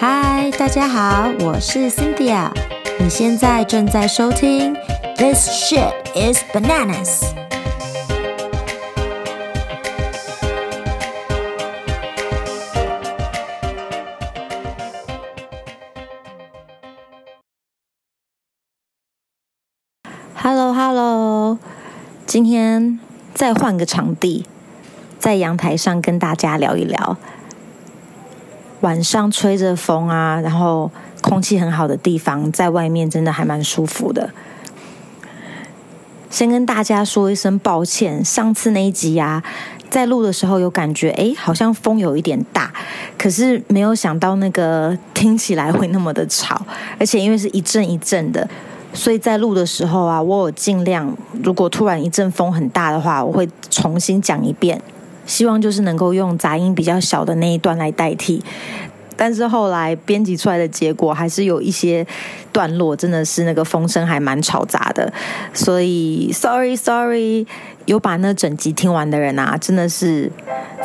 嗨，大家好，我是 Cynthia。你现在正在收听 This shit is bananas。Hello，Hello，今天再换个场地，在阳台上跟大家聊一聊。晚上吹着风啊，然后空气很好的地方，在外面真的还蛮舒服的。先跟大家说一声抱歉，上次那一集啊，在录的时候有感觉，哎，好像风有一点大，可是没有想到那个听起来会那么的吵，而且因为是一阵一阵的，所以在录的时候啊，我有尽量，如果突然一阵风很大的话，我会重新讲一遍。希望就是能够用杂音比较小的那一段来代替，但是后来编辑出来的结果还是有一些段落真的是那个风声还蛮吵杂的，所以 sorry sorry，有把那整集听完的人啊，真的是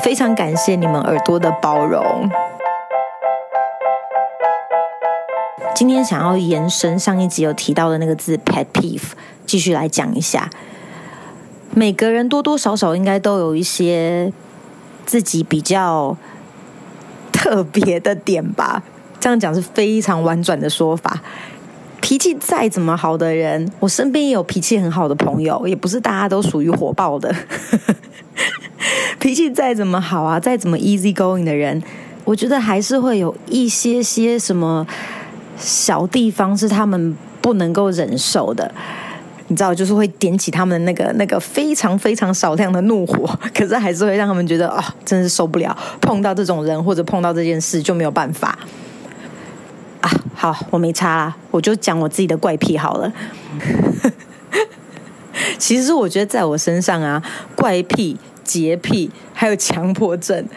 非常感谢你们耳朵的包容。今天想要延伸上一集有提到的那个字 pet peeve，继续来讲一下。每个人多多少少应该都有一些自己比较特别的点吧，这样讲是非常婉转的说法。脾气再怎么好的人，我身边也有脾气很好的朋友，也不是大家都属于火爆的。脾气再怎么好啊，再怎么 easy going 的人，我觉得还是会有一些些什么小地方是他们不能够忍受的。你知道，就是会点起他们的那个那个非常非常少量的怒火，可是还是会让他们觉得啊、哦，真是受不了。碰到这种人或者碰到这件事就没有办法啊。好，我没差啦，我就讲我自己的怪癖好了。其实我觉得在我身上啊，怪癖、洁癖还有强迫症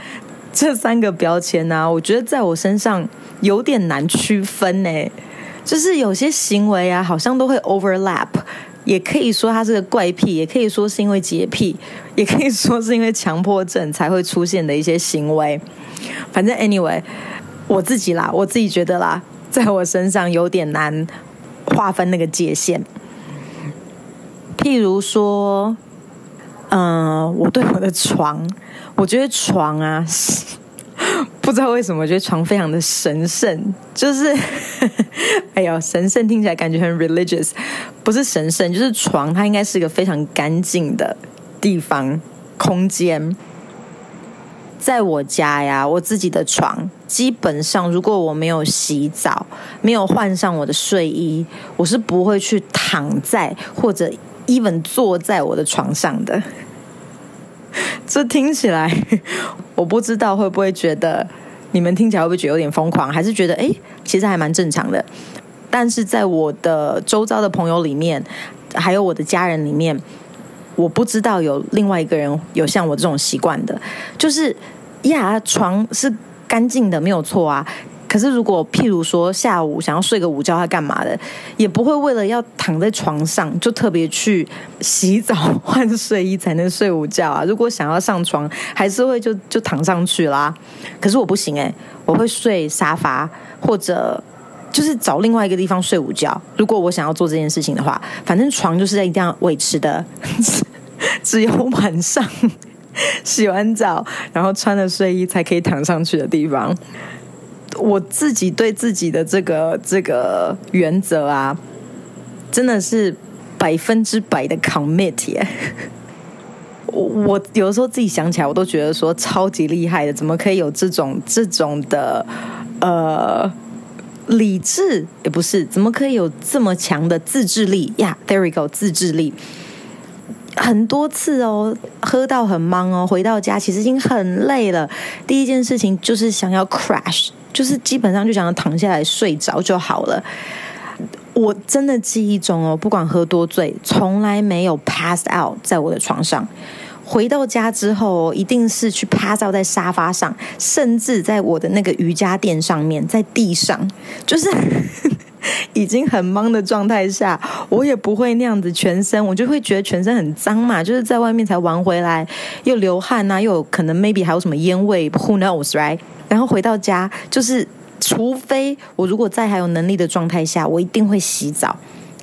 这三个标签呢、我觉得在我身上有点难区分呢。就是有些行为啊，好像都会 overlap。也可以说他是个怪癖，也可以说是因为洁癖，也可以说是因为强迫症才会出现的一些行为。反正 anyway，我自己啦，我自己觉得啦，在我身上有点难划分那个界限。譬如说，嗯、我对我的床，我觉得床啊。不知道为什么，我觉得床非常的神圣，就是，哎呦，神圣听起来感觉很 religious，不是神圣，就是床它应该是一个非常干净的地方空间。在我家呀，我自己的床，基本上如果我没有洗澡，没有换上我的睡衣，我是不会去躺在或者 even 坐在我的床上的。这听起来，我不知道会不会觉得你们听起来会不会觉得有点疯狂，还是觉得哎，其实还蛮正常的。但是在我的周遭的朋友里面，还有我的家人里面，我不知道有另外一个人有像我这种习惯的，就是呀，床是干净的，没有错啊。可是，如果譬如说下午想要睡个午觉，他干嘛的，也不会为了要躺在床上就特别去洗澡换睡衣才能睡午觉啊。如果想要上床，还是会就就躺上去啦。可是我不行诶，我会睡沙发或者就是找另外一个地方睡午觉。如果我想要做这件事情的话，反正床就是在一定要维持的，只有晚上洗完澡然后穿了睡衣才可以躺上去的地方。我自己对自己的这个这个原则啊，真的是百分之百的 commit 耶。我我有的时候自己想起来，我都觉得说超级厉害的，怎么可以有这种这种的呃理智？也不是，怎么可以有这么强的自制力呀 there we go，自制力。很多次哦，喝到很忙哦，回到家其实已经很累了，第一件事情就是想要 crash。就是基本上就想要躺下来睡着就好了。我真的记忆中哦，不管喝多醉，从来没有 pass out 在我的床上。回到家之后，一定是去趴着在沙发上，甚至在我的那个瑜伽垫上面，在地上，就是已经很忙的状态下，我也不会那样子全身，我就会觉得全身很脏嘛，就是在外面才玩回来，又流汗呐、啊，又有可能 maybe 还有什么烟味，who knows right？然后回到家就是除非我如果在还有能力的状态下，我一定会洗澡。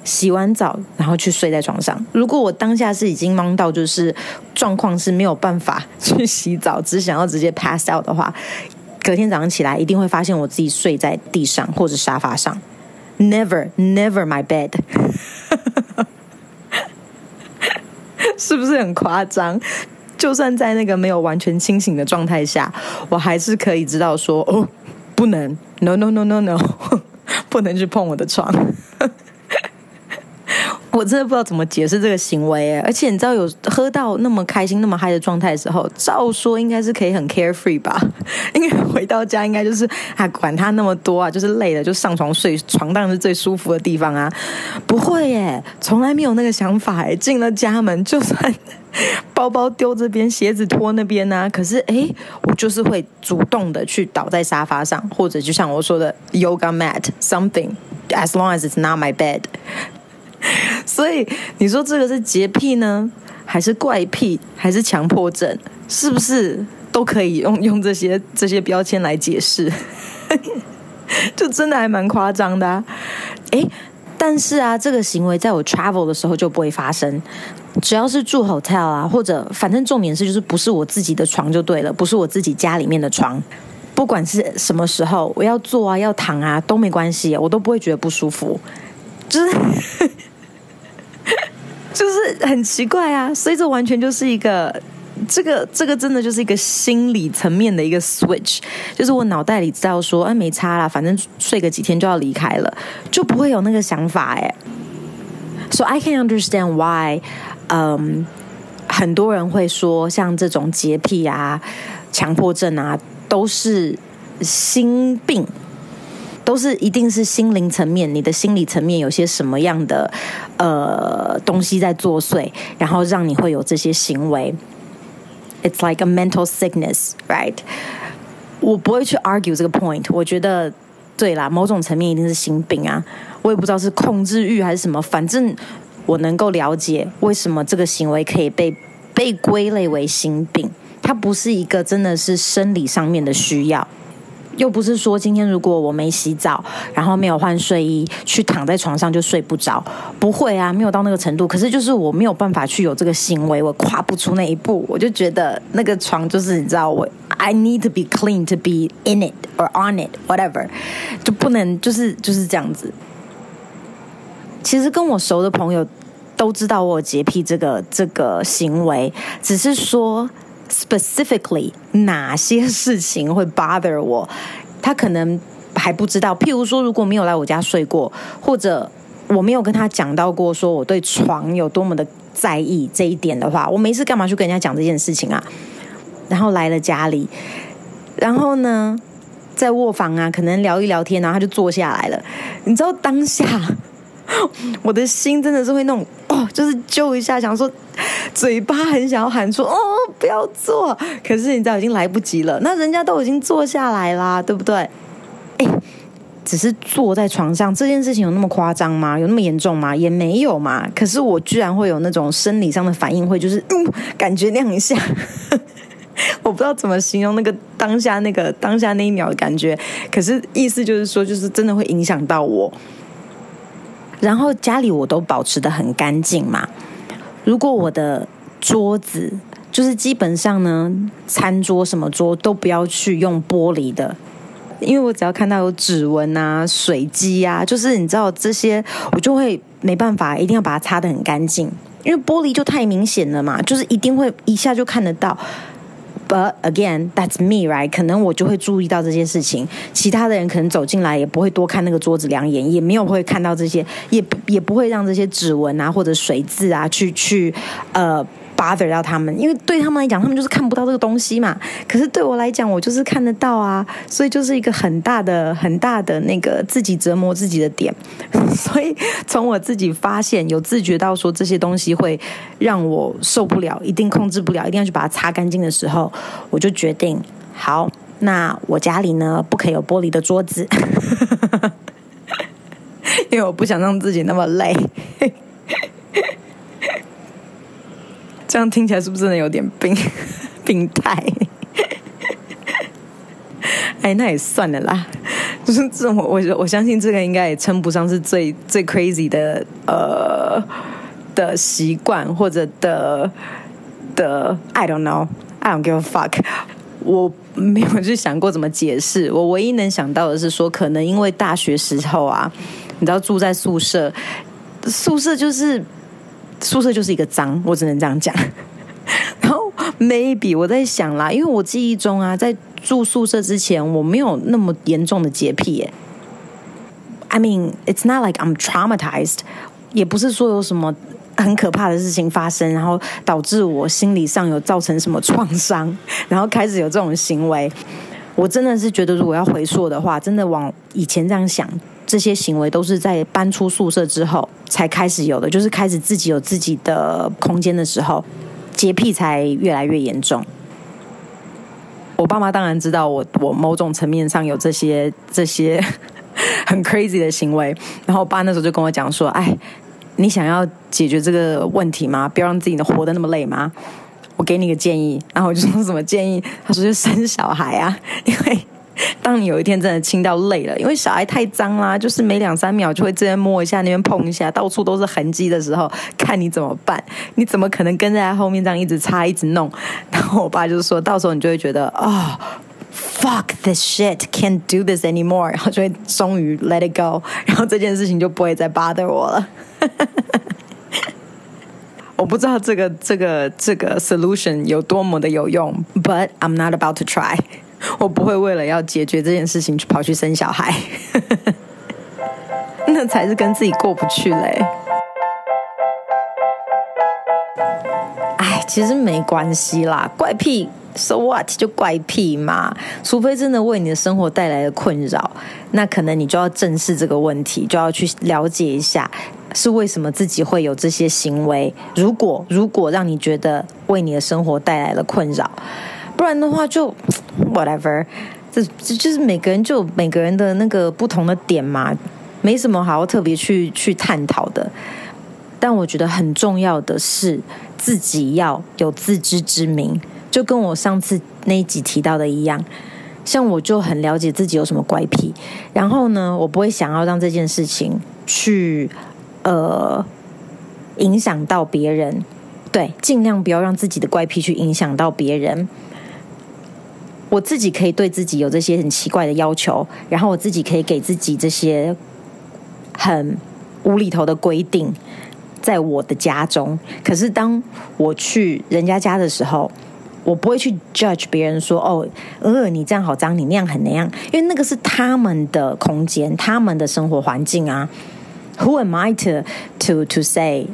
洗完澡，然后去睡在床上。如果我当下是已经忙到就是状况是没有办法去洗澡，只想要直接 pass out 的话，隔天早上起来一定会发现我自己睡在地上或者沙发上。Never, never my bed，是不是很夸张？就算在那个没有完全清醒的状态下，我还是可以知道说哦，不能，no no no no no，不能去碰我的床。我真的不知道怎么解释这个行为，而且你知道，有喝到那么开心、那么嗨的状态的时候，照说应该是可以很 carefree 吧？因为回到家应该就是啊，管他那么多啊，就是累了就上床睡，床当然是最舒服的地方啊。不会耶，从来没有那个想法。进了家门，就算 包包丢这边，鞋子拖那边啊，可是哎，我就是会主动的去倒在沙发上，或者就像我说的 yoga mat something as long as it's not my bed。所以你说这个是洁癖呢，还是怪癖，还是强迫症？是不是都可以用用这些这些标签来解释？就真的还蛮夸张的啊！诶，但是啊，这个行为在我 travel 的时候就不会发生。只要是住 hotel 啊，或者反正重点是就是不是我自己的床就对了，不是我自己家里面的床，不管是什么时候我要坐啊，要躺啊都没关系，我都不会觉得不舒服，就是。很奇怪啊，所以这完全就是一个，这个这个真的就是一个心理层面的一个 switch，就是我脑袋里知道说，哎，没差啦，反正睡个几天就要离开了，就不会有那个想法哎。So I can understand why，嗯，很多人会说像这种洁癖啊、强迫症啊，都是心病。都是一定是心灵层面，你的心理层面有些什么样的呃东西在作祟，然后让你会有这些行为。It's like a mental sickness, right？我不会去 argue 这个 point。我觉得对啦，某种层面一定是心病啊。我也不知道是控制欲还是什么，反正我能够了解为什么这个行为可以被被归类为心病。它不是一个真的是生理上面的需要。又不是说今天如果我没洗澡，然后没有换睡衣，去躺在床上就睡不着，不会啊，没有到那个程度。可是就是我没有办法去有这个行为，我跨不出那一步，我就觉得那个床就是你知道我，I need to be clean to be in it or on it whatever，就不能就是就是这样子。其实跟我熟的朋友都知道我有洁癖这个这个行为，只是说。Specifically，哪些事情会 bother 我？他可能还不知道。譬如说，如果没有来我家睡过，或者我没有跟他讲到过，说我对床有多么的在意这一点的话，我没事干嘛去跟人家讲这件事情啊？然后来了家里，然后呢，在卧房啊，可能聊一聊天，然后他就坐下来了。你知道当下，我的心真的是会那种哦，就是揪一下，想说。嘴巴很想要喊出“哦，不要坐”，可是你知道已经来不及了。那人家都已经坐下来啦，对不对？哎，只是坐在床上这件事情有那么夸张吗？有那么严重吗？也没有嘛。可是我居然会有那种生理上的反应，会就是嗯，感觉亮一下，我不知道怎么形容那个当下那个当下那一秒的感觉。可是意思就是说，就是真的会影响到我。然后家里我都保持得很干净嘛。如果我的桌子就是基本上呢，餐桌什么桌都不要去用玻璃的，因为我只要看到有指纹啊、水迹啊，就是你知道这些，我就会没办法，一定要把它擦得很干净，因为玻璃就太明显了嘛，就是一定会一下就看得到。而 again, that's me, right？可能我就会注意到这件事情，其他的人可能走进来也不会多看那个桌子两眼，也没有会看到这些，也也不会让这些指纹啊或者水渍啊去去呃。Bother 到他们，因为对他们来讲，他们就是看不到这个东西嘛。可是对我来讲，我就是看得到啊，所以就是一个很大的、很大的那个自己折磨自己的点。所以从我自己发现有自觉到说这些东西会让我受不了，一定控制不了，一定要去把它擦干净的时候，我就决定，好，那我家里呢不可以有玻璃的桌子，因为我不想让自己那么累。这样听起来是不是真的有点病 病态？哎，那也算了啦。就是这种，我我相信这个应该也称不上是最最 crazy 的呃的习惯或者的的 I don't know I don't give a fuck，我没有去想过怎么解释。我唯一能想到的是说，可能因为大学时候啊，你知道住在宿舍，宿舍就是宿舍就是一个脏，我只能这样讲。然后 maybe 我在想啦，因为我记忆中啊，在住宿舍之前，我没有那么严重的洁癖耶。I mean, it's not like I'm traumatized，也不是说有什么很可怕的事情发生，然后导致我心理上有造成什么创伤，然后开始有这种行为。我真的是觉得，如果要回溯的话，真的往以前这样想，这些行为都是在搬出宿舍之后才开始有的，就是开始自己有自己的空间的时候，洁癖才越来越严重。我爸妈当然知道我，我某种层面上有这些这些 很 crazy 的行为。然后我爸那时候就跟我讲说：“哎，你想要解决这个问题吗？不要让自己活得那么累吗？我给你个建议。”然后我就说什么建议？他说：“就生小孩啊，因为。” 当你有一天真的清到累了，因为小孩太脏啦，就是每两三秒就会这边摸一下，那边碰一下，到处都是痕迹的时候，看你怎么办？你怎么可能跟在他后面这样一直擦、一直弄？然后我爸就说，到时候你就会觉得啊、哦、，fuck this shit，can't do this anymore，然后就会终于 let it go，然后这件事情就不会再 bother 我了。我不知道这个这个这个 solution 有多么的有用，but I'm not about to try。我不会为了要解决这件事情去跑去生小孩，那才是跟自己过不去嘞。哎，其实没关系啦，怪癖，so what？就怪癖嘛。除非真的为你的生活带来了困扰，那可能你就要正视这个问题，就要去了解一下是为什么自己会有这些行为。如果如果让你觉得为你的生活带来了困扰，不然的话就。Whatever，这这就是每个人就每个人的那个不同的点嘛，没什么好特别去去探讨的。但我觉得很重要的是自己要有自知之明，就跟我上次那一集提到的一样。像我就很了解自己有什么怪癖，然后呢，我不会想要让这件事情去呃影响到别人，对，尽量不要让自己的怪癖去影响到别人。我自己可以对自己有这些很奇怪的要求，然后我自己可以给自己这些很无厘头的规定，在我的家中。可是当我去人家家的时候，我不会去 judge 别人说：“哦，呃，你这样好脏，你那样很那样。”因为那个是他们的空间，他们的生活环境啊。Who am I to to to say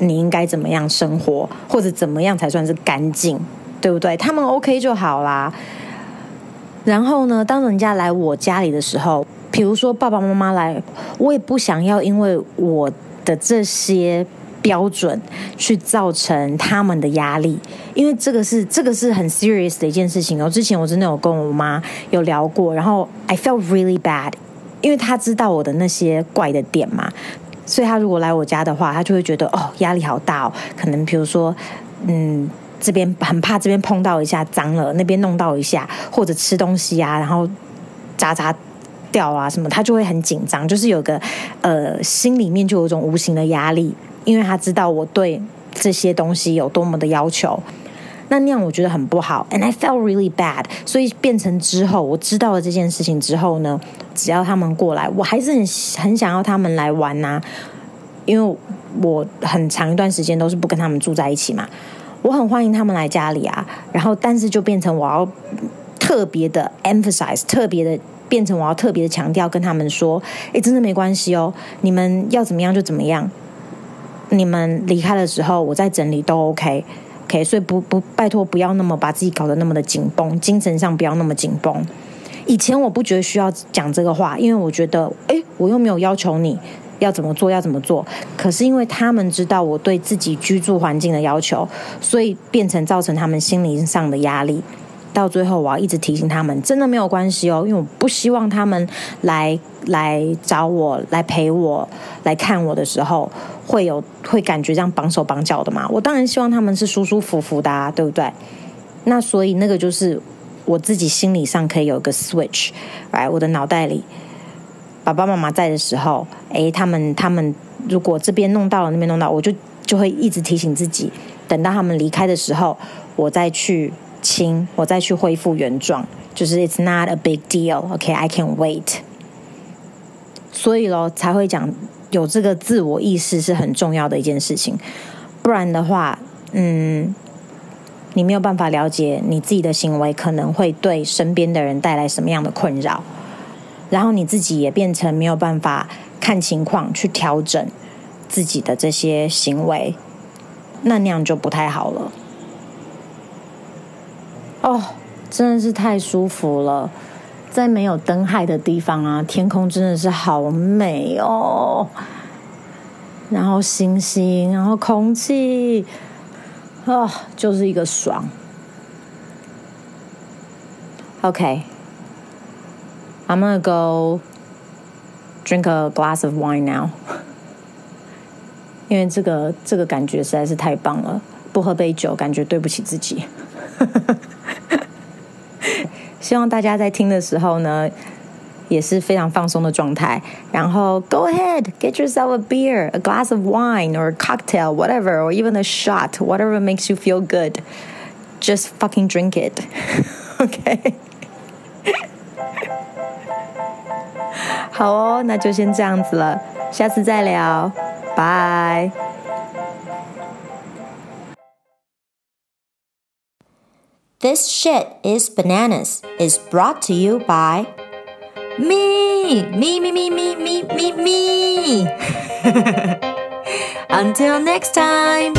你应该怎么样生活，或者怎么样才算是干净，对不对？他们 OK 就好啦。然后呢，当人家来我家里的时候，比如说爸爸妈妈来，我也不想要因为我的这些标准去造成他们的压力，因为这个是这个是很 serious 的一件事情哦。之前我真的有跟我妈有聊过，然后 I felt really bad，因为他知道我的那些怪的点嘛，所以他如果来我家的话，他就会觉得哦，压力好大哦，可能比如说嗯。这边很怕这边碰到一下脏了，那边弄到一下，或者吃东西啊，然后渣渣掉啊什么，他就会很紧张，就是有个呃心里面就有一种无形的压力，因为他知道我对这些东西有多么的要求，那那样我觉得很不好，and I felt really bad，所以变成之后我知道了这件事情之后呢，只要他们过来，我还是很很想要他们来玩呐、啊，因为我很长一段时间都是不跟他们住在一起嘛。我很欢迎他们来家里啊，然后但是就变成我要特别的 emphasize，特别的变成我要特别的强调跟他们说，诶，真的没关系哦，你们要怎么样就怎么样，你们离开的时候我再整理都 OK，OK，、所以不不拜托不要那么把自己搞得那么的紧绷，精神上不要那么紧绷。以前我不觉得需要讲这个话，因为我觉得，诶，我又没有要求你。要怎么做？要怎么做？可是因为他们知道我对自己居住环境的要求，所以变成造成他们心理上的压力。到最后，我要一直提醒他们，真的没有关系哦，因为我不希望他们来来找我、来陪我、来看我的时候，会有会感觉这样绑手绑脚的嘛。我当然希望他们是舒舒服服的啊，对不对？那所以那个就是我自己心理上可以有一个 switch，来我的脑袋里。爸爸妈妈在的时候，诶，他们他们如果这边弄到了，那边弄到，我就就会一直提醒自己，等到他们离开的时候，我再去清，我再去恢复原状，就是 It's not a big deal，OK，I can wait。所以咯，才会讲有这个自我意识是很重要的一件事情，不然的话，嗯。你没有办法了解你自己的行为可能会对身边的人带来什么样的困扰，然后你自己也变成没有办法看情况去调整自己的这些行为，那那样就不太好了。哦，真的是太舒服了，在没有灯害的地方啊，天空真的是好美哦，然后星星，然后空气。哦，就是一个爽。OK OK，I'm gonna go drink a glass of wine now。因为这个这个感觉实在是太棒了，不喝杯酒感觉对不起自己。希望大家在听的时候呢，也是非常放松的状态，然后 Go ahead, get yourself a beer, a glass of wine, or a cocktail, whatever, or even a shot, whatever makes you feel good. Just fucking drink it, OK？ 好哦，那就先这样子了，下次再聊，拜。This shit is bananas is brought to you by. Me, me, me, me, me, me, me, me. Until next time.